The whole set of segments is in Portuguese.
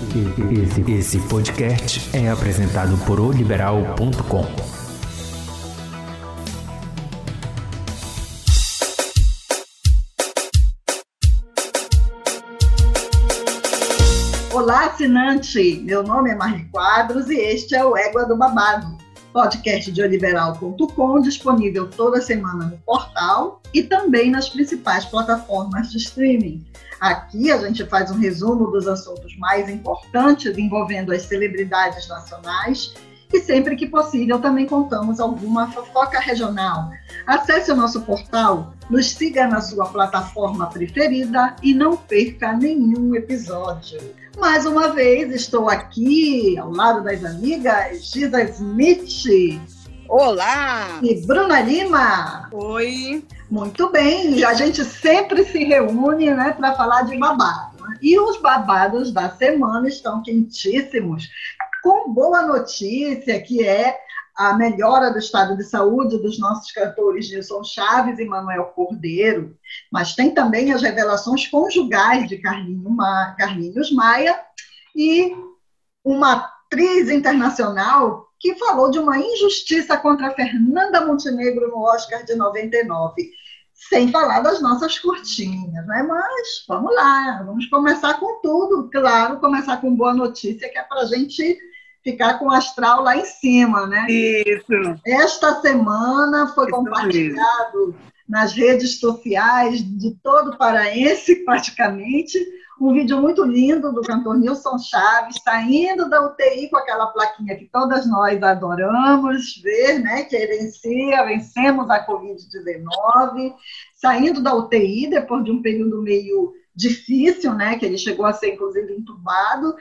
Esse, esse podcast é apresentado por oliberal.com. Olá, assinante! Meu nome é Marli Quadros e este é o Égua do Babado, podcast de oliberal.com, disponível toda semana no portal e também nas principais plataformas de streaming. Aqui a gente faz um resumo dos assuntos mais importantes envolvendo as celebridades nacionais e sempre que possível também contamos alguma fofoca regional. Acesse o nosso portal, nos siga na sua plataforma preferida e não perca nenhum episódio. Mais uma vez estou aqui ao lado das amigas Giza Smith. Olá! E Bruna Lima. Oi! Muito bem, a gente sempre se reúne né, para falar de babado. Né? E os babados da semana estão quentíssimos com boa notícia, que é a melhora do estado de saúde dos nossos cantores Nilson Chaves e Manuel Cordeiro, mas tem também as revelações conjugais de Carlinhos Maia e uma atriz internacional que falou de uma injustiça contra Fernanda Montenegro no Oscar de 99 sem falar das nossas curtinhas, né? Mas vamos lá, vamos começar com tudo, claro, começar com boa notícia, que é para a gente ficar com o astral lá em cima, né? Isso. Esta semana foi Isso compartilhado mesmo. nas redes sociais de todo o paraense, praticamente, um vídeo muito lindo do cantor Nilson Chaves, saindo da UTI com aquela plaquinha que todas nós adoramos ver, né? Que herencia, vencemos a Covid-19, saindo da UTI depois de um período meio difícil, né? Que ele chegou a ser, inclusive, entubado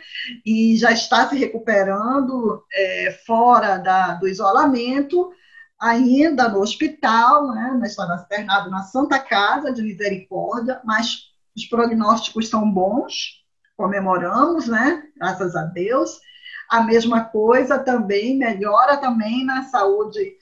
e já está se recuperando é, fora da, do isolamento, ainda no hospital, né? Está internado na Santa Casa de Misericórdia, mas os prognósticos são bons, comemoramos, né? Graças a Deus. A mesma coisa também melhora também na saúde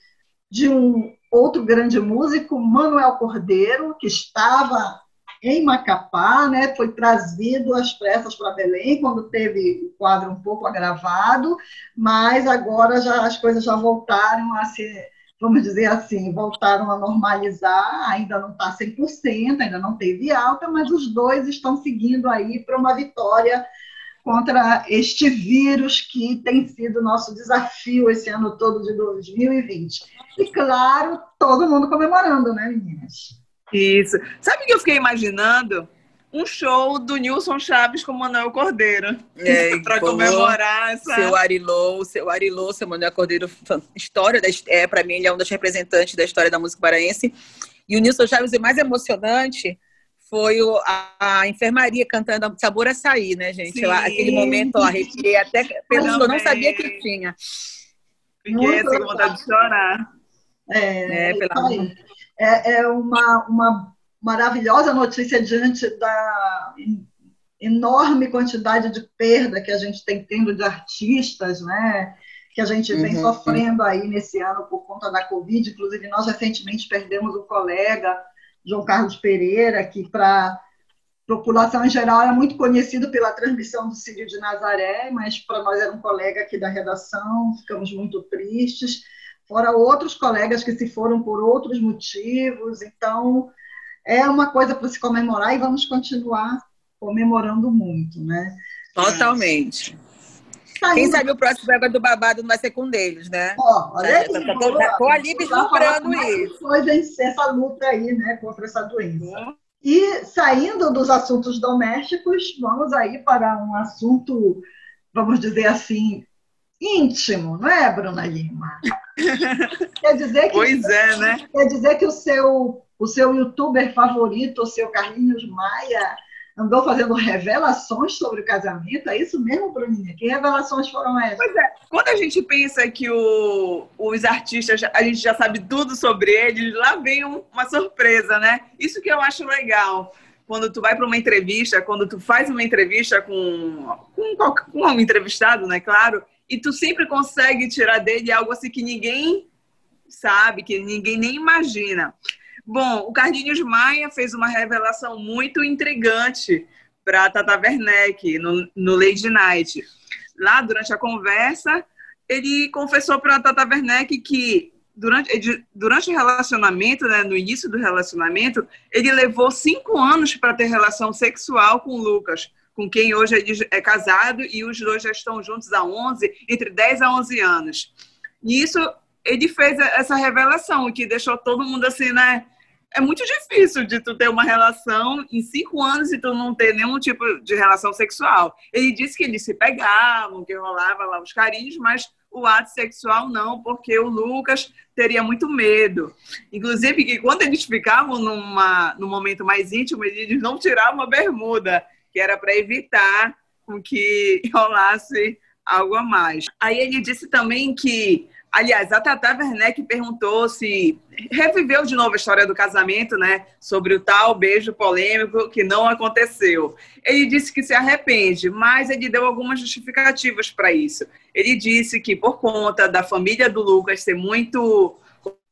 de um outro grande músico, Manuel Cordeiro, que estava em Macapá, né, foi trazido às pressas para Belém, quando teve o quadro um pouco agravado, mas agora já as coisas já voltaram a se, vamos dizer assim, voltaram a normalizar, ainda não está 100%, ainda não teve alta, mas os dois estão seguindo aí para uma vitória contra este vírus que tem sido nosso desafio esse ano todo de 2020. E, claro, todo mundo comemorando, né, meninas? Isso. Sabe o que eu fiquei imaginando? Um show do Nilson Chaves com Manuel Cordeiro. É, para comemorar essa. Seu Arilô, seu Arilô, seu Manuel Cordeiro, história da, é, para mim, ele é um dos representantes da história da música paraense. E o Nilson Chaves, o mais emocionante foi o, a, a, enfermaria cantando Sabor Açaí, né, gente? Eu, aquele momento, ó, arrepiei até. Pelo eu não sabia que tinha. Fiquei com vontade de chorar. É, é pela é, é uma, uma maravilhosa notícia diante da enorme quantidade de perda que a gente tem tendo de artistas, né? Que a gente vem uhum, sofrendo aí nesse ano por conta da Covid. Inclusive, nós recentemente perdemos um colega, João Carlos Pereira, que para a população em geral era muito conhecido pela transmissão do Sírio de Nazaré, mas para nós era um colega aqui da redação, ficamos muito tristes fora outros colegas que se foram por outros motivos. Então, é uma coisa para se comemorar e vamos continuar comemorando muito, né? Totalmente. Tá Quem sabe o próximo Égua do Babado não vai ser com deles, né? Ó, olha aí. Estou ali vislumbrando isso. Foi vencer essa luta aí, né, contra essa doença. E saindo dos assuntos domésticos, vamos aí para um assunto, vamos dizer assim, íntimo, não é, Bruna Lima? Quer dizer que, pois é, né? Quer dizer que o seu, o seu youtuber favorito, o seu Carlinhos Maia, andou fazendo revelações sobre o casamento. É isso mesmo, Bruninha? Que revelações foram essas? Pois é. Quando a gente pensa que o, os artistas, a gente já sabe tudo sobre eles, lá vem um, uma surpresa, né? Isso que eu acho legal. Quando tu vai para uma entrevista, quando tu faz uma entrevista com, com, com um entrevistado, né? Claro, e tu sempre consegue tirar dele algo assim que ninguém sabe, que ninguém nem imagina. Bom, o Carlinhos Maia fez uma revelação muito intrigante para Tata Werneck no, no Lady Night. Lá, durante a conversa, ele confessou para Tata Werneck que durante, durante o relacionamento, né, no início do relacionamento, ele levou cinco anos para ter relação sexual com o Lucas, com quem hoje ele é casado e os dois já estão juntos há 11, entre 10 a 11 anos. E isso, ele fez essa revelação, que deixou todo mundo assim, né? É muito difícil de tu ter uma relação em cinco anos e tu não ter nenhum tipo de relação sexual. Ele disse que eles se pegavam, que rolava lá os carinhos, mas o ato sexual não, porque o Lucas teria muito medo. Inclusive, que quando eles ficavam numa, num momento mais íntimo, eles não tiravam a bermuda, que era para evitar que rolasse algo a mais. Aí ele disse também que Aliás, a Tata Werneck perguntou se reviveu de novo a história do casamento, né? Sobre o tal beijo polêmico que não aconteceu. Ele disse que se arrepende, mas ele deu algumas justificativas para isso. Ele disse que por conta da família do Lucas ser muito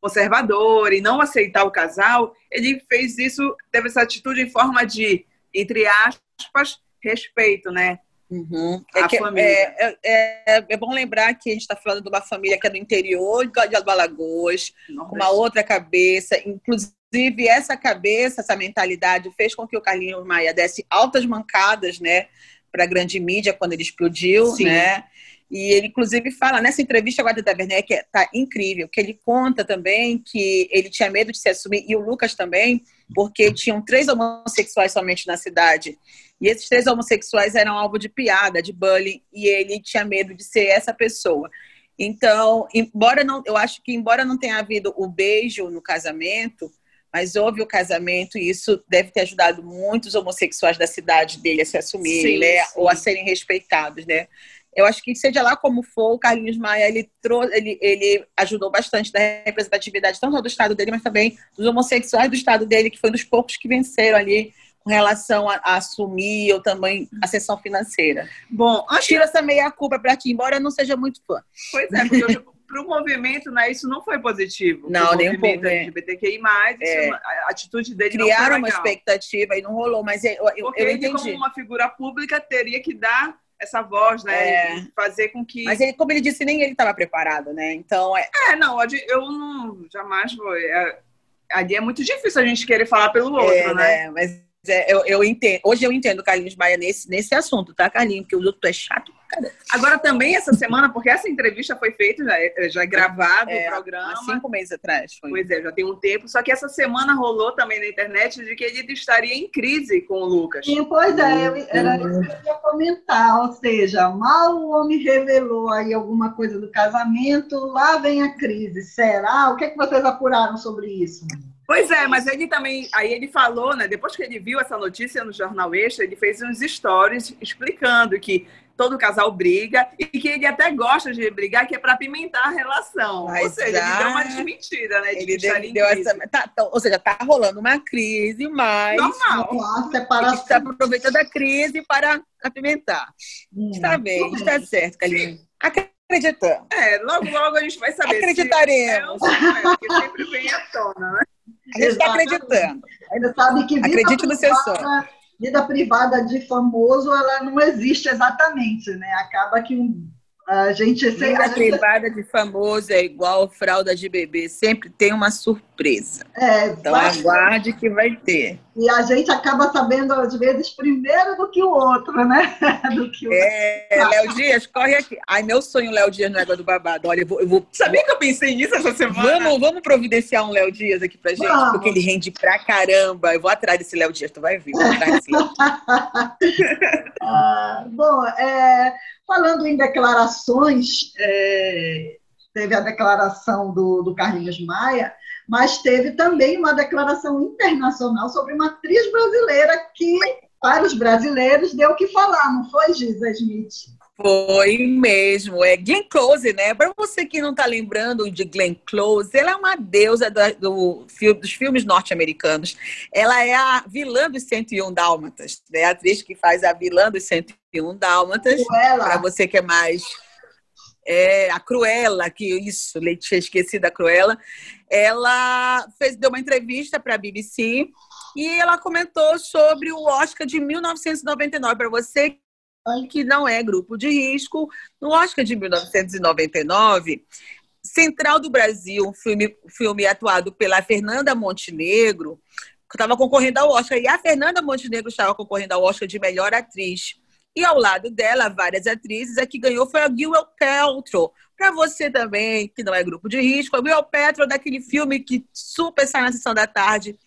conservadora e não aceitar o casal, ele fez isso, teve essa atitude em forma de, entre aspas, respeito, né? Uhum. É, que, é, é, é, é, bom lembrar que a gente está falando de uma família que é do interior de Alagoas, uma outra cabeça. Inclusive, essa cabeça, essa mentalidade fez com que o Carlinhos Maia desse altas mancadas né, para a grande mídia quando ele explodiu. Sim. Né? E ele, inclusive, fala nessa entrevista agora da Werneck, tá incrível, que ele conta também que ele tinha medo de se assumir, e o Lucas também, porque tinham três homossexuais somente na cidade. E esses três homossexuais eram alvo de piada, de bullying, e ele tinha medo de ser essa pessoa. Então, embora não, eu acho que embora não tenha havido o beijo no casamento, mas houve o casamento e isso deve ter ajudado muitos homossexuais da cidade dele a se assumirem, né, sim. ou a serem respeitados, né? Eu acho que seja lá como for, o Carlinhos Maia ele, trouxe, ele, ele ajudou bastante na representatividade tanto do estado dele, mas também dos homossexuais do estado dele, que foi um dos poucos que venceram ali com relação a, a assumir ou também a sessão financeira. Bom, antes... tira essa meia culpa para ti, embora eu não seja muito fã. Pois é, porque para o movimento, né, isso não foi positivo. Não, nem um pouco. Né? LGBTQI+, é. a atitude dele Criaram uma expectativa e não rolou, mas eu, eu, porque eu ele, como uma figura pública, teria que dar essa voz, né? É. Fazer com que. Mas ele, como ele disse, nem ele estava preparado, né? Então. É, é não, eu não jamais vou. É, ali é muito difícil a gente querer falar pelo outro, é, né? né? Mas é, eu, eu entendo. Hoje eu entendo Carlinhos Maia nesse, nesse assunto, tá, Carlinhos? Porque o outro é chato Cara. Agora também essa semana, porque essa entrevista foi feita, já é, já é gravado é, o programa. Há cinco meses atrás. Foi. Pois é, já tem um tempo. Só que essa semana rolou também na internet de que ele estaria em crise com o Lucas. Sim, pois é, eu, era isso que eu ia comentar. Ou seja, mal o homem revelou aí alguma coisa do casamento, lá vem a crise. Será? O que, é que vocês apuraram sobre isso? Pois é, mas ele também, aí ele falou, né? Depois que ele viu essa notícia no Jornal Extra, ele fez uns stories explicando que todo casal briga e que ele até gosta de brigar, que é para pimentar a relação. Mas ou seja, já... ele deu uma desmentida, né? De ele deu, deu essa, tá, tá, ou seja, tá rolando uma crise, mas Normal. Ele está aproveitando a crise para apimentar. Hum, está bem, está certo, Kaline. Acreditamos. É, logo, logo a gente vai saber. Acreditaremos. Se é, porque sempre vem à tona, né? A gente está acreditando. Ainda sabe que Acredite no seu sonho vida privada de famoso ela não existe exatamente, né? Acaba que um, a gente vida a privada de famoso é igual fralda de bebê, sempre tem uma surpresa. É, então aguarde que vai ter. E a gente acaba sabendo às vezes primeiro do que o outro, né? do que o... É, Léo Dias, corre aqui. Ai, meu sonho Léo Dias no Égua do Babado. Olha, eu vou, eu vou... Sabia que eu pensei nisso essa semana? Vamos, vamos providenciar um Léo Dias aqui pra gente, vamos. porque ele rende pra caramba. Eu vou atrás desse Léo Dias, tu vai ver. Vou atrás desse Léo ah, bom, é, falando em declarações, é, teve a declaração do, do Carlinhos Maia, mas teve também uma declaração internacional sobre uma atriz brasileira que, para os brasileiros, deu o que falar, não foi, Giza Smith? Foi mesmo, é Glenn Close, né? Para você que não está lembrando de Glenn Close, ela é uma deusa do, do dos filmes norte-americanos. Ela é a vilã dos 101 Dálmatas, né? A atriz que faz a vilã dos 101 Dálmatas. Para você que é mais é, a Cruella, que isso, Leite tinha esquecido a Cruella, ela fez, deu uma entrevista para a BBC E ela comentou sobre o Oscar de 1999. Para você que não é grupo de risco, no Oscar de 1999, Central do Brasil, um filme, filme atuado pela Fernanda Montenegro, estava concorrendo ao Oscar. E a Fernanda Montenegro estava concorrendo ao Oscar de melhor atriz. E ao lado dela, várias atrizes. A que ganhou foi a Gwyneth Paltrow. Para você também, que não é grupo de risco, a Gwyneth Paltrow daquele filme que super sai na sessão da tarde,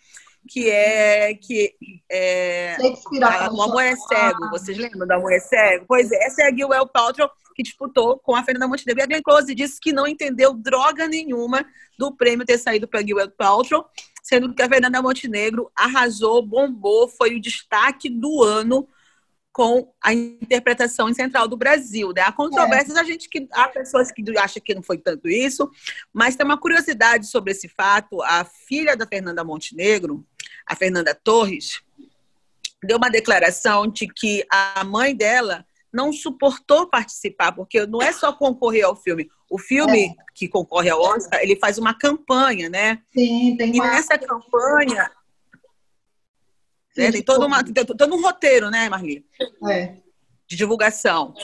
que é que é a, o Amor é Cego. Vocês lembram do Amor é Cego? Pois é, essa é a Gwyneth Paltrow que disputou com a Fernanda Montenegro. E a Glenn Close disse que não entendeu droga nenhuma do prêmio ter saído para a Gwyneth Paltrow, sendo que a Fernanda Montenegro arrasou, bombou, foi o destaque do ano com a interpretação em Central do Brasil. Né? Há controvérsias, é. a gente que há pessoas que acham que não foi tanto isso, mas tem uma curiosidade sobre esse fato. A filha da Fernanda Montenegro, a Fernanda Torres, deu uma declaração de que a mãe dela não suportou participar, porque não é só concorrer ao filme. O filme é. que concorre ao Oscar, ele faz uma campanha, né? Sim, tem E nessa campanha né? Tem todo, uma, tem todo um roteiro, né, Marli? É. De divulgação.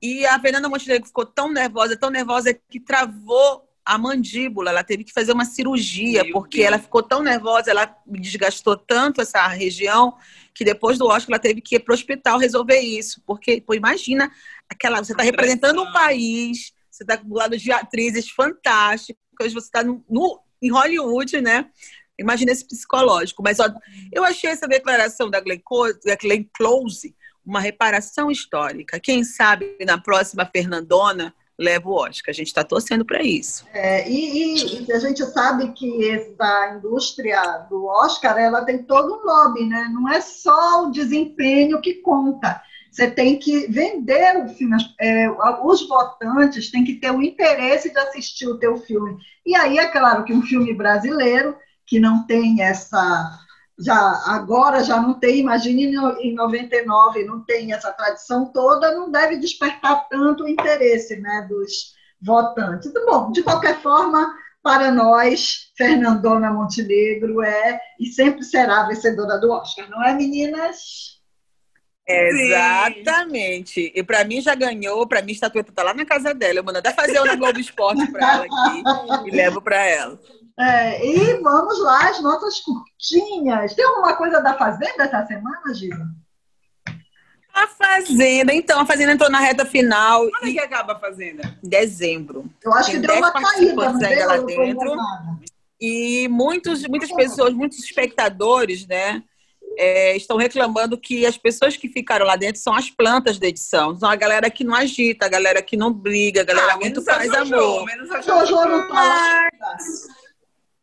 E a Fernanda Montenegro ficou tão nervosa, tão nervosa, que travou a mandíbula. Ela teve que fazer uma cirurgia, Meu porque Deus. ela ficou tão nervosa, ela desgastou tanto essa região, que depois do Oscar ela teve que ir para o hospital resolver isso. Porque, pô, imagina, aquela, você está representando um país, você está do lado de atrizes fantásticas, você está no, no, em Hollywood, né? Imagina esse psicológico. Mas ó, eu achei essa declaração da Glenn, Close, da Glenn Close uma reparação histórica. Quem sabe na próxima Fernandona leva o Oscar. A gente está torcendo para isso. É, e, e, a gente sabe que essa indústria do Oscar ela tem todo um lobby, né? Não é só o desempenho que conta. Você tem que vender o filme. É, os votantes têm que ter o interesse de assistir o teu filme. E aí é claro que um filme brasileiro que não tem essa já agora já não tem, imagine em 99 não tem essa tradição toda, não deve despertar tanto o interesse, né, dos votantes. Bom, de qualquer forma, para nós, Fernandona Montenegro é e sempre será vencedora do Oscar, não é, meninas? Exatamente. E para mim já ganhou, para mim a estatueta tá lá na casa dela. Eu mando até fazer uma Globo Esporte para ela aqui e levo para ela. É, e vamos lá, as nossas curtinhas. Tem alguma coisa da Fazenda essa semana, Gila? A Fazenda, então, a Fazenda entrou na reta final. Quando é e... que acaba a Fazenda? Em dezembro. Eu acho Tem que deu uma caída, não deu, lá dentro. E muitos, muitas pessoas, muitos espectadores, né, é, estão reclamando que as pessoas que ficaram lá dentro são as plantas da edição. São a galera que não agita, a galera que não briga, a galera ah, muito faz amor. Menos a Jojo não tá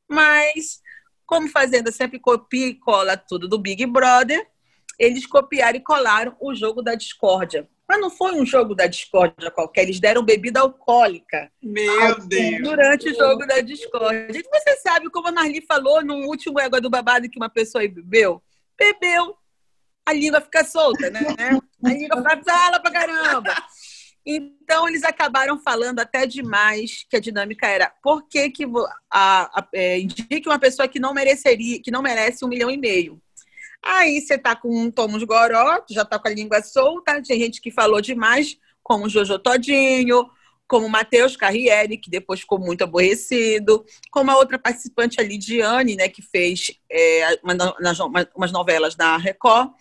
mas, como Fazenda sempre copia e cola tudo do Big Brother, eles copiaram e colaram o jogo da discórdia. Mas não foi um jogo da discórdia qualquer, eles deram bebida alcoólica. Meu Deus! Durante o jogo da discórdia. E você sabe, como a Marli falou no último Égua do Babado que uma pessoa bebeu? Bebeu. A língua fica solta, né? A língua fala pra caramba. Então, eles acabaram falando até demais que a dinâmica era por que, que a, a, é, indique uma pessoa que não mereceria, que não merece um milhão e meio. Aí você tá com um tomo de goró, já tá com a língua solta, tem gente que falou demais, como o Jojo Todinho, como Matheus Carriere, que depois ficou muito aborrecido, como a outra participante, a Lidiane, né, que fez é, uma, uma, umas novelas da Record.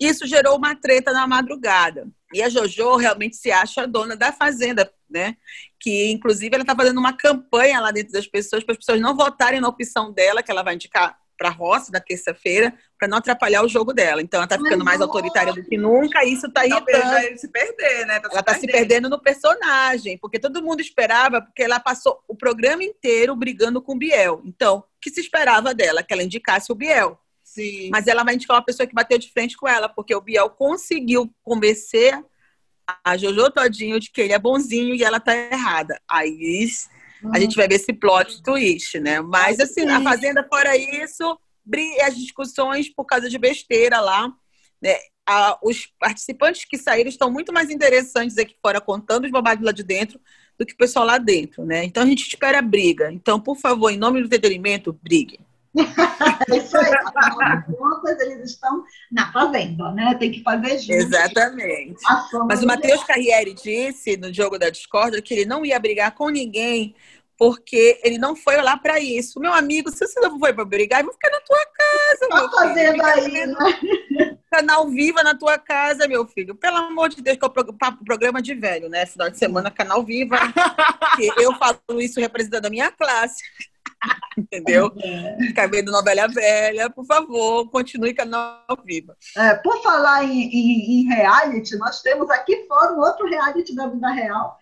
Isso gerou uma treta na madrugada. E a JoJo realmente se acha a dona da fazenda, né? Que, inclusive, ela está fazendo uma campanha lá dentro das pessoas para as pessoas não votarem na opção dela, que ela vai indicar para a roça na terça-feira, para não atrapalhar o jogo dela. Então, ela está ficando mais autoritária do que nunca, e isso está irritando. Tá se perder, né? Tá ela está se perdendo no personagem, porque todo mundo esperava, porque ela passou o programa inteiro brigando com o Biel. Então, o que se esperava dela? Que ela indicasse o Biel. Sim. Mas ela vai indicar uma pessoa que bateu de frente com ela, porque o Biel conseguiu convencer a Jojo Todinho de que ele é bonzinho e ela tá errada. Aí a gente vai ver esse plot twist, né? Mas assim, a Fazenda, fora isso, as discussões por causa de besteira lá, né? os participantes que saíram estão muito mais interessantes aqui fora contando os babados lá de dentro do que o pessoal lá dentro, né? Então a gente espera briga. Então, por favor, em nome do entretenimento, briguem. é isso aí, afinal de contas, eles estão na fazenda, né? Tem que fazer junto. Exatamente. Mas o Matheus Carriere disse no jogo da discórdia que ele não ia brigar com ninguém porque ele não foi lá para isso. Meu amigo, se você não foi para brigar, eu vou ficar na tua casa. Tá fazendo aí, né? Canal Viva na tua casa, meu filho. Pelo amor de Deus, que é o programa de velho, né? Final de semana, Canal Viva. eu falo isso representando a minha classe. Entendeu? É. Ficar vendo novela velha, por favor, continue canal viva. É, por falar em, em, em, reality, nós temos aqui fora um outro reality da vida real,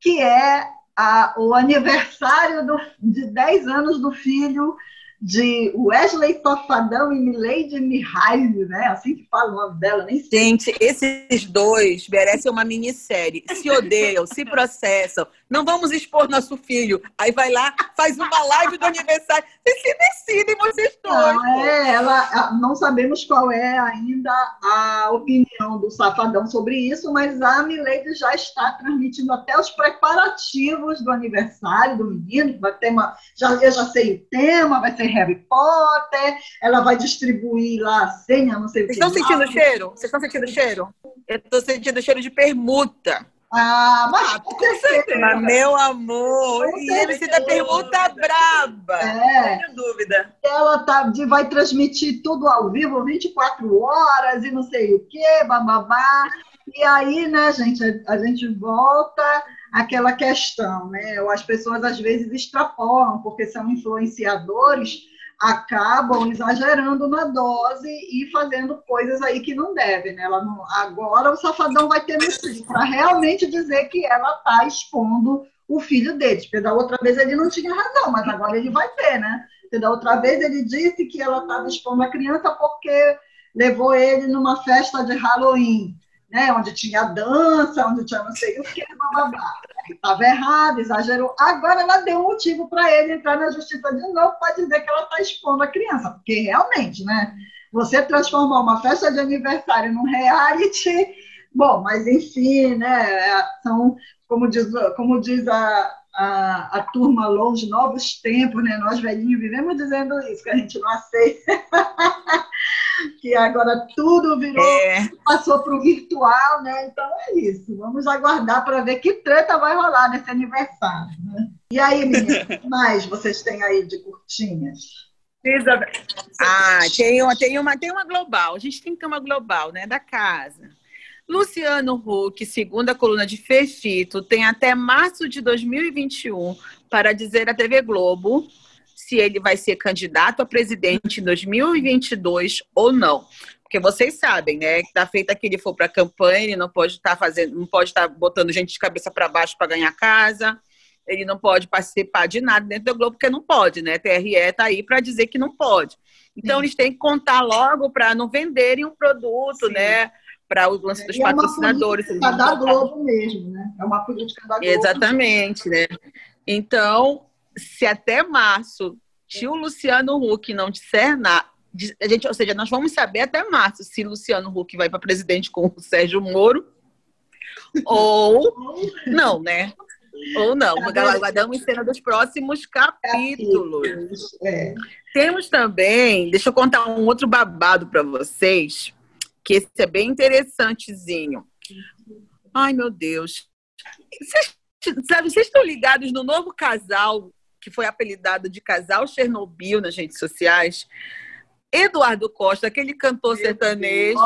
que é a, o aniversário do, de 10 anos do filho de Wesley Safadão e Milady Mihaly, né? Assim que fala o nome dela, nem sei. Gente, esses dois merecem uma minissérie. Se odeiam, se processam. Não vamos expor nosso filho. Aí vai lá, faz uma live do aniversário. Vocês se decidem, vocês dois. Não, é, ela, não sabemos qual é ainda a opinião do Safadão sobre isso, mas a Milady já está transmitindo até os preparativos do aniversário do menino, que vai ter uma. Já, eu já sei o tema, vai ser Harry Potter, ela vai distribuir lá a senha, não sei Vocês o que. Vocês estão sentindo o cheiro? Vocês estão sentindo o cheiro? Eu estou sentindo o cheiro de permuta. Ah, mas ah, com certeza. Mas, meu amor, com e ele se dá pergunta braba. É. Não tenho dúvida. Ela tá, vai transmitir tudo ao vivo, 24 horas e não sei o quê, bababá. E aí, né, gente, a, a gente volta àquela questão, né? As pessoas às vezes extrapolam, porque são influenciadores acabam exagerando na dose e fazendo coisas aí que não devem. Né? Ela não, agora o safadão vai ter motivo para realmente dizer que ela está expondo o filho dele. Porque da outra vez ele não tinha razão, mas agora ele vai ter, né? Porque da outra vez ele disse que ela estava expondo a criança porque levou ele numa festa de Halloween né, onde tinha dança, onde tinha não sei o que, bababá. Estava errado, exagerou. Agora ela deu um motivo para ele entrar na justiça de novo para dizer que ela está expondo a criança, porque realmente, né? Você transformar uma festa de aniversário num reality, bom, mas enfim, né? São, como diz, como diz a, a, a turma longe, novos tempos, né? Nós velhinhos vivemos dizendo isso, que a gente não aceita. que agora tudo virou, é. passou para o virtual, né? Então é isso. Vamos aguardar para ver que treta vai rolar nesse aniversário. Né? E aí, meninas, mais vocês têm aí de curtinhas? Ah, tem uma, tem, uma, tem uma global. A gente tem que ter uma global, né? Da casa. Luciano Huck, segundo a coluna de Fefito, tem até março de 2021 para dizer à TV Globo se ele vai ser candidato a presidente em 2022 ou não. Porque vocês sabem, né, que tá feita que ele for para a campanha, ele não pode estar tá fazendo, não pode estar tá botando gente de cabeça para baixo para ganhar casa. Ele não pode participar de nada dentro do Globo, porque não pode, né? TRE está aí para dizer que não pode. Então, Sim. eles têm que contar logo para não venderem um produto, Sim. né? Para o lance dos é patrocinadores. É uma política da Globo mesmo, né? É uma política da Globo. Exatamente, né? Então, se até março tio Luciano Huck não disser nada, a gente, ou seja, nós vamos saber até março se Luciano Huck vai para presidente com o Sérgio Moro ou não, né? Ou não. Aguardamos cena dos próximos capítulos. É. Temos também, deixa eu contar um outro babado para vocês, que esse é bem interessantezinho. Ai, meu Deus. Vocês, sabe, vocês estão ligados no novo casal que foi apelidado de casal Chernobyl nas redes sociais, Eduardo Costa, aquele cantor sertanejo,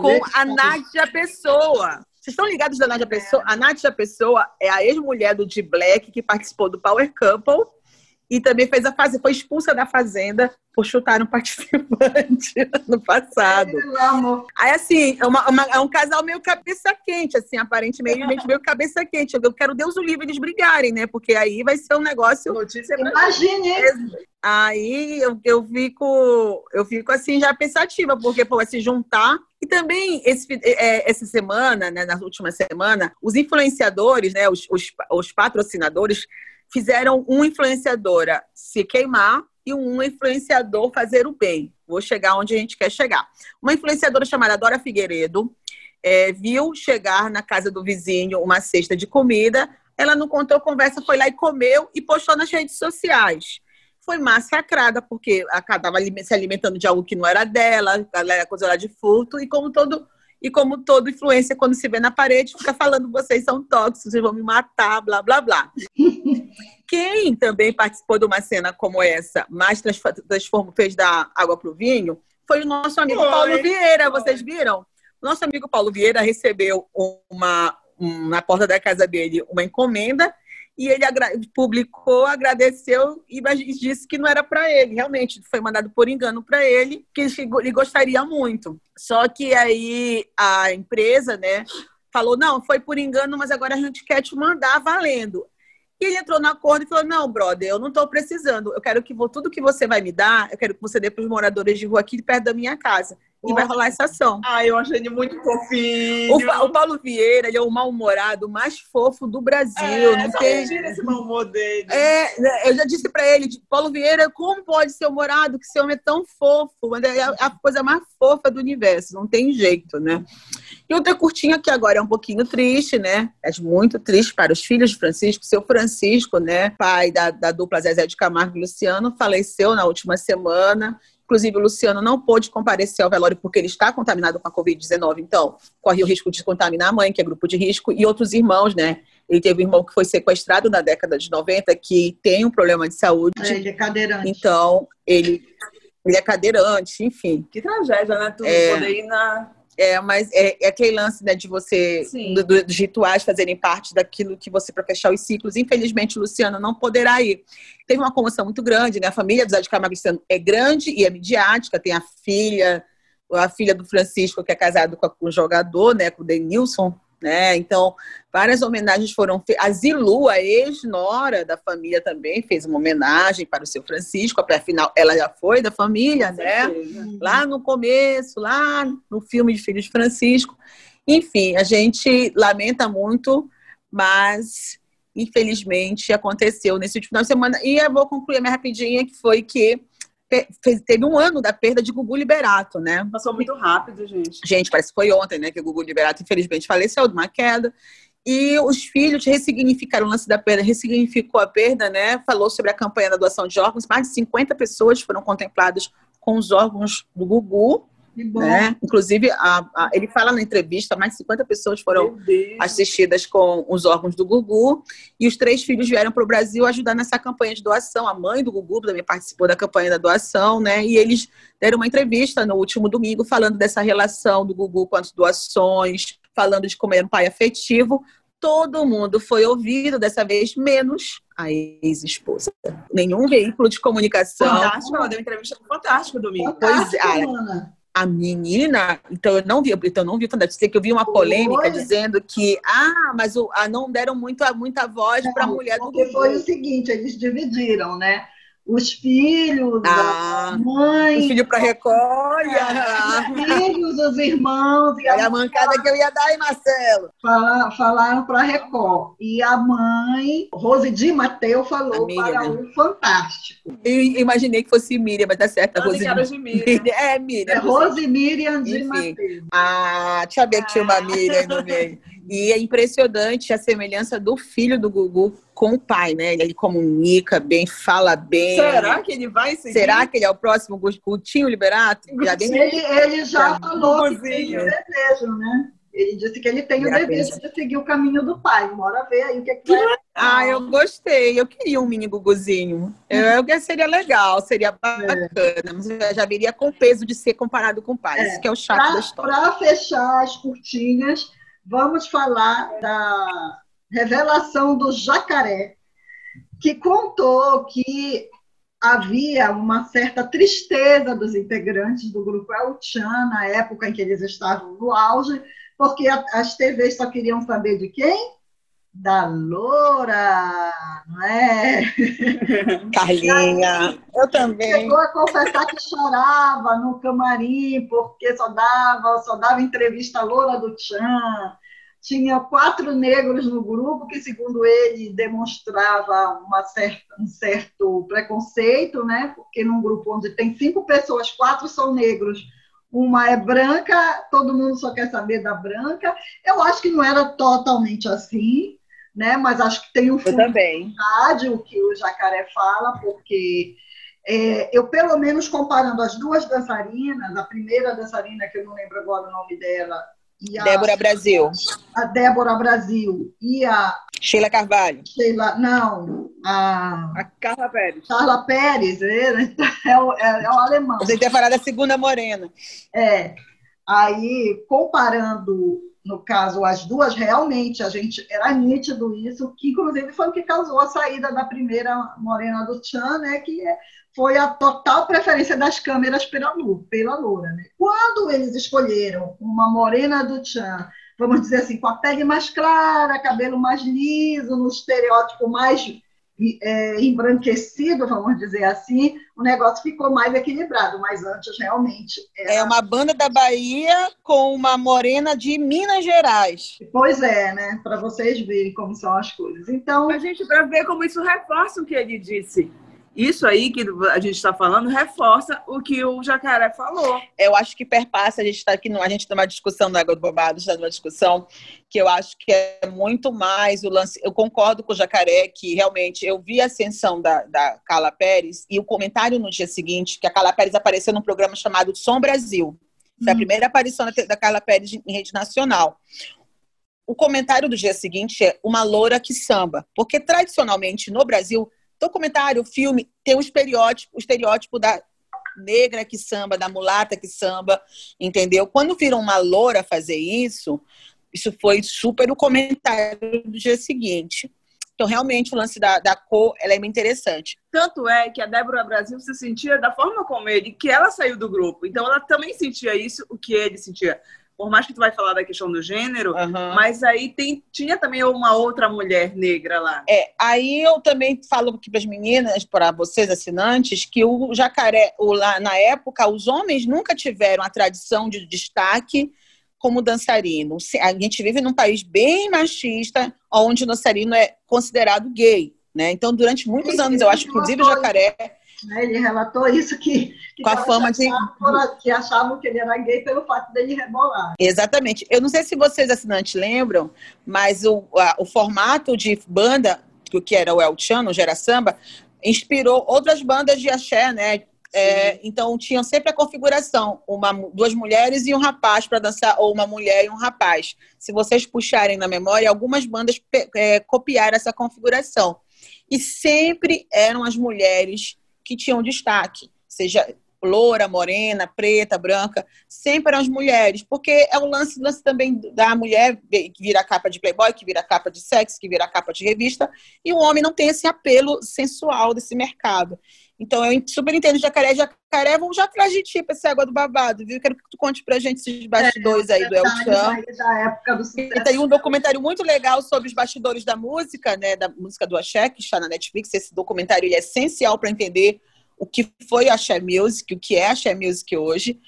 com a Nádia Pessoa. Vocês estão ligados da Nádia Pessoa? A Nádia Pessoa é a ex-mulher do D Black que participou do Power Couple e também fez a fase, foi expulsa da Fazenda por chutar um participante no passado. Aí, assim, é, uma, uma, é, um casal meio cabeça quente, assim, aparentemente meio cabeça quente. Eu quero Deus o livre eles brigarem, né? Porque aí vai ser um negócio. Notícia Imagine! Aí eu, eu fico, eu fico assim já pensativa, porque pô, vai se juntar. E também esse, é, essa semana, né, na última semana, os influenciadores, né, os, os, os patrocinadores fizeram uma influenciadora se queimar e um influenciador fazer o bem. Vou chegar onde a gente quer chegar. Uma influenciadora chamada Dora Figueiredo é, viu chegar na casa do vizinho uma cesta de comida. Ela não contou conversa, foi lá e comeu e postou nas redes sociais. foi massacrada, porque estava se alimentando de algo que não era dela, ela era lá de furto, e como todo e como toda influência, quando se vê na parede, fica falando vocês são tóxicos, vocês vão me matar, blá, blá, blá. Quem também participou de uma cena como essa, mas transformou, fez da água para o vinho, foi o nosso amigo Oi. Paulo Vieira. Vocês viram? Nosso amigo Paulo Vieira recebeu uma, um, na porta da casa dele uma encomenda e ele agra publicou, agradeceu e disse que não era para ele, realmente foi mandado por engano para ele, que ele gostaria muito. Só que aí a empresa, né, falou: "Não, foi por engano, mas agora a gente quer te mandar valendo". E ele entrou no acordo e falou: Não, brother, eu não estou precisando. Eu quero que tudo que você vai me dar, eu quero que você dê para os moradores de rua aqui perto da minha casa e vai rolar essa ação. Ah, eu achei ele muito fofinho. O, o Paulo Vieira, ele é o mal-humorado mais fofo do Brasil. É, não tem... esse mau humor dele. É, né, eu já disse para ele, Paulo Vieira, como pode ser humorado? Que esse homem é tão fofo. É a coisa mais fofa do universo, não tem jeito, né? E outra curtinha que agora é um pouquinho triste, né? É muito triste para os filhos de Francisco. Seu Francisco, né? Pai da, da dupla Zezé de Camargo e Luciano, faleceu na última semana. Inclusive, o Luciano não pôde comparecer ao velório porque ele está contaminado com a Covid-19, então corre o risco de contaminar a mãe, que é grupo de risco, e outros irmãos, né? Ele teve um irmão que foi sequestrado na década de 90, que tem um problema de saúde. É, ele é cadeirante. Então, ele, ele é cadeirante, enfim. Que tragédia, né? Tu é, poder ir na, é, mas é, é, aquele lance né, de você, do, dos rituais fazerem parte daquilo que você, para fechar os ciclos. Infelizmente, Luciano não poderá ir. Teve uma comoção muito grande, né? A família do Zé de Camargo Luciano é grande e é midiática. Tem a filha, a filha do Francisco, que é casado com, a, com o jogador, né? Com o Denilson, né? Então, várias homenagens foram feitas. A Zilu, a ex-nora da família, também fez uma homenagem para o seu Francisco, afinal, ela já foi da família, né? Lá no começo, lá no filme de Filhos de Francisco. Enfim, a gente lamenta muito, mas infelizmente aconteceu nesse último final de semana. E eu vou concluir a minha rapidinha, que foi que teve um ano da perda de Gugu Liberato, né? Passou muito rápido, gente. Gente, parece que foi ontem, né, que o Gugu Liberato infelizmente faleceu de uma queda. E os filhos ressignificaram o lance da perda, ressignificou a perda, né? Falou sobre a campanha da doação de órgãos. Mais de 50 pessoas foram contempladas com os órgãos do Gugu. Né? Inclusive, a, a, ele fala na entrevista, mais de 50 pessoas foram assistidas com os órgãos do Gugu, e os três filhos vieram para o Brasil ajudar nessa campanha de doação. A mãe do Gugu também participou da campanha da doação, né? E eles deram uma entrevista no último domingo falando dessa relação do Gugu com as doações, falando de como era um pai afetivo. Todo mundo foi ouvido dessa vez, menos a ex-esposa. Nenhum veículo de comunicação. Fantástico, ela deu entrevista fantástico domingo. Pois é a menina, então eu não vi, então eu não vi fantástico, sei que eu vi uma polêmica foi. dizendo que ah, mas o, ah, não deram muito, muita voz para a mulher do Porque foi o seguinte, eles dividiram, né? Os filhos, ah, a mãe. Os filhos para Record. Os filhos, os irmãos. E a, a mancada que eu ia dar aí, Marcelo. Falaram, falaram para Record. E a mãe, Rose de Mateu, falou para né? o Fantástico. Eu imaginei que fosse Miriam, mas tá certo. Rose de Miriam. É, Miriam. É Rose Miriam de Mateu. Ah, deixa eu ver que tinha uma Miriam no meio. E é impressionante a semelhança do filho do Gugu com o pai, né? Ele comunica bem, fala bem. Será que ele vai seguir? Será que ele é o próximo Gutinho Liberato? Já bem... ele, ele já, já falou que tem o desejo, né? Ele disse que ele tem o desejo de seguir o caminho do pai. Bora ver aí o que, é que vai. Ah, eu gostei. Eu queria um mini Guguzinho. Eu, eu seria legal, seria bacana. É. Mas já viria com o peso de ser comparado com o pai. É. Isso que é o chato pra, da história. Para fechar as curtinhas, vamos falar da revelação do jacaré, que contou que havia uma certa tristeza dos integrantes do grupo El Chan na época em que eles estavam no auge, porque as TVs só queriam saber de quem? Da Loura, não é? Carlinha, eu também. Chegou a confessar que chorava no camarim, porque só dava, só dava entrevista a Loura do Chan tinha quatro negros no grupo, que, segundo ele, demonstrava uma certa, um certo preconceito, né? porque num grupo onde tem cinco pessoas, quatro são negros, uma é branca, todo mundo só quer saber da branca. Eu acho que não era totalmente assim, né? mas acho que tem um fundo de verdade o que o Jacaré fala, porque é, eu pelo menos comparando as duas dançarinas, a primeira dançarina, que eu não lembro agora o nome dela, a, Débora Brasil. A Débora Brasil e a. Sheila Carvalho. Sheila, não. A, a Carla Pérez. Carla Pérez, é, é, o, é, é o alemão. Você tem falado da segunda morena. É. Aí, comparando, no caso, as duas, realmente, a gente era nítido isso, que inclusive foi o que causou a saída da primeira morena do Chan, né? Que é foi a total preferência das câmeras pela, pela Loura. Né? Quando eles escolheram uma morena do Chan, vamos dizer assim, com a pele mais clara, cabelo mais liso, no estereótipo mais é, embranquecido, vamos dizer assim, o negócio ficou mais equilibrado, mas antes realmente. Era... É uma banda da Bahia com uma morena de Minas Gerais. Pois é, né? Para vocês verem como são as coisas. Então. A gente, para ver como isso reforça o que ele disse. Isso aí que a gente está falando reforça o que o Jacaré falou. Eu acho que perpassa, a gente está aqui, a gente está numa discussão da Água do Bobado, está numa discussão que eu acho que é muito mais o lance. Eu concordo com o Jacaré que realmente eu vi a ascensão da, da Carla Pérez e o comentário no dia seguinte, que a Carla Pérez apareceu num programa chamado Som Brasil. Foi a hum. primeira aparição da Carla Pérez em rede nacional o comentário do dia seguinte é uma loura que samba. Porque tradicionalmente no Brasil documentário, filme, tem um estereótipo, o estereótipo da negra que samba, da mulata que samba, entendeu? Quando viram uma loura fazer isso, isso foi super o comentário do dia seguinte. Então, realmente, o lance da, da cor ela é interessante. Tanto é que a Débora Brasil se sentia da forma como ele, que ela saiu do grupo. Então, ela também sentia isso, o que ele sentia por mais que tu vai falar da questão do gênero, uhum. mas aí tem, tinha também uma outra mulher negra lá. É, aí eu também falo aqui para as meninas, para vocês assinantes, que o jacaré, o, lá, na época, os homens nunca tiveram a tradição de destaque como dançarino. A gente vive num país bem machista, onde o dançarino é considerado gay. Né? Então, durante muitos anos, eu acho, inclusive, o jacaré né? Ele relatou isso que, que com a fama de que achavam que ele era gay pelo fato dele rebolar. Exatamente. Eu não sei se vocês assinantes lembram, mas o, a, o formato de banda que era o El Chan, o Gera Samba, inspirou outras bandas de axé, né? É, então tinham sempre a configuração, uma, duas mulheres e um rapaz para dançar, ou uma mulher e um rapaz. Se vocês puxarem na memória, algumas bandas é, copiaram essa configuração. E sempre eram as mulheres que tinham destaque, seja loura, morena, preta, branca, sempre eram as mulheres, porque é o lance, lance também da mulher que vira capa de Playboy, que vira capa de sexo, que vira capa de revista, e o homem não tem esse apelo sensual desse mercado. Então, eu super entendo Jacaré. Jacaré, vamos já atrás de ti pra essa água do babado, viu? Quero que tu conte pra gente esses bastidores é, aí do El Chan. Da época do e tem um documentário muito legal sobre os bastidores da música, né? Da música do Axé, que está na Netflix. Esse documentário é essencial para entender o que foi a Axé Music, o que é a Axé Music hoje.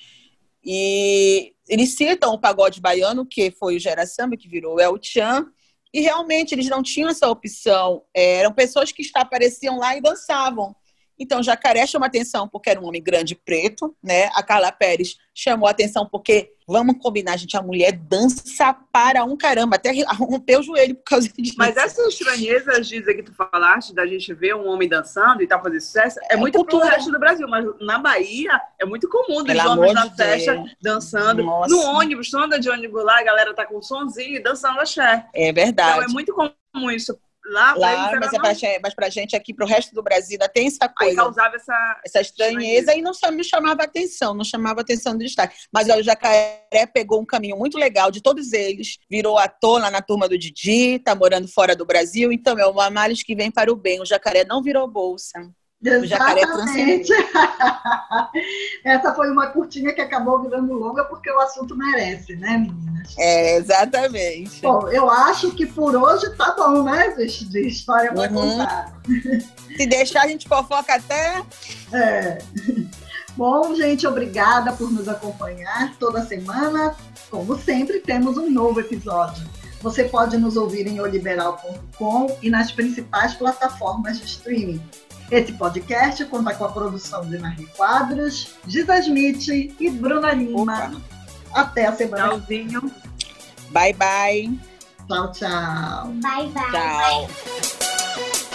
E eles citam o pagode baiano, que foi o Gera Samba, que virou o El Chan, e realmente eles não tinham essa opção. Eram pessoas que apareciam lá e dançavam. Então, Jacaré chama atenção porque era um homem grande preto, né? A Carla Pérez chamou atenção porque, vamos combinar, gente, a mulher dança para um caramba, até rompeu o joelho por causa disso. Mas essa estranheza, Giza, que tu falaste, da gente ver um homem dançando e tal, fazer sucesso, é, é muito cultura. pro resto do Brasil, mas na Bahia é muito comum dos homens na de festa Deus. dançando. Nossa. No ônibus, tu anda de ônibus lá, a galera tá com um sonzinho e dançando axé. É verdade. Então é muito comum isso Lá, lá mas, é pra gente, mas pra gente aqui, pro resto do Brasil, ainda tem essa coisa. Aí causava essa, essa estranheza e não me chamava atenção, não chamava atenção do destaque. Mas o Jacaré pegou um caminho muito legal de todos eles, virou ator lá na turma do Didi, tá morando fora do Brasil, então é uma análise que vem para o bem. O Jacaré não virou bolsa. O jacaré transcendente. Essa foi uma curtinha que acabou virando longa porque o assunto merece, né, meninas? É, exatamente. Bom, eu acho que por hoje tá bom, né, de, de história para uhum. contar. Se deixar, a gente fofoca até. É. Bom, gente, obrigada por nos acompanhar toda semana. Como sempre, temos um novo episódio. Você pode nos ouvir em oliberal.com e nas principais plataformas de streaming. Esse podcast conta com a produção de Marie Quadros, Gisa Smith e Bruna Lima. Opa. Até a semana. Tchauzinho. Bye, bye. Tchau, tchau. Bye, bye. Tchau.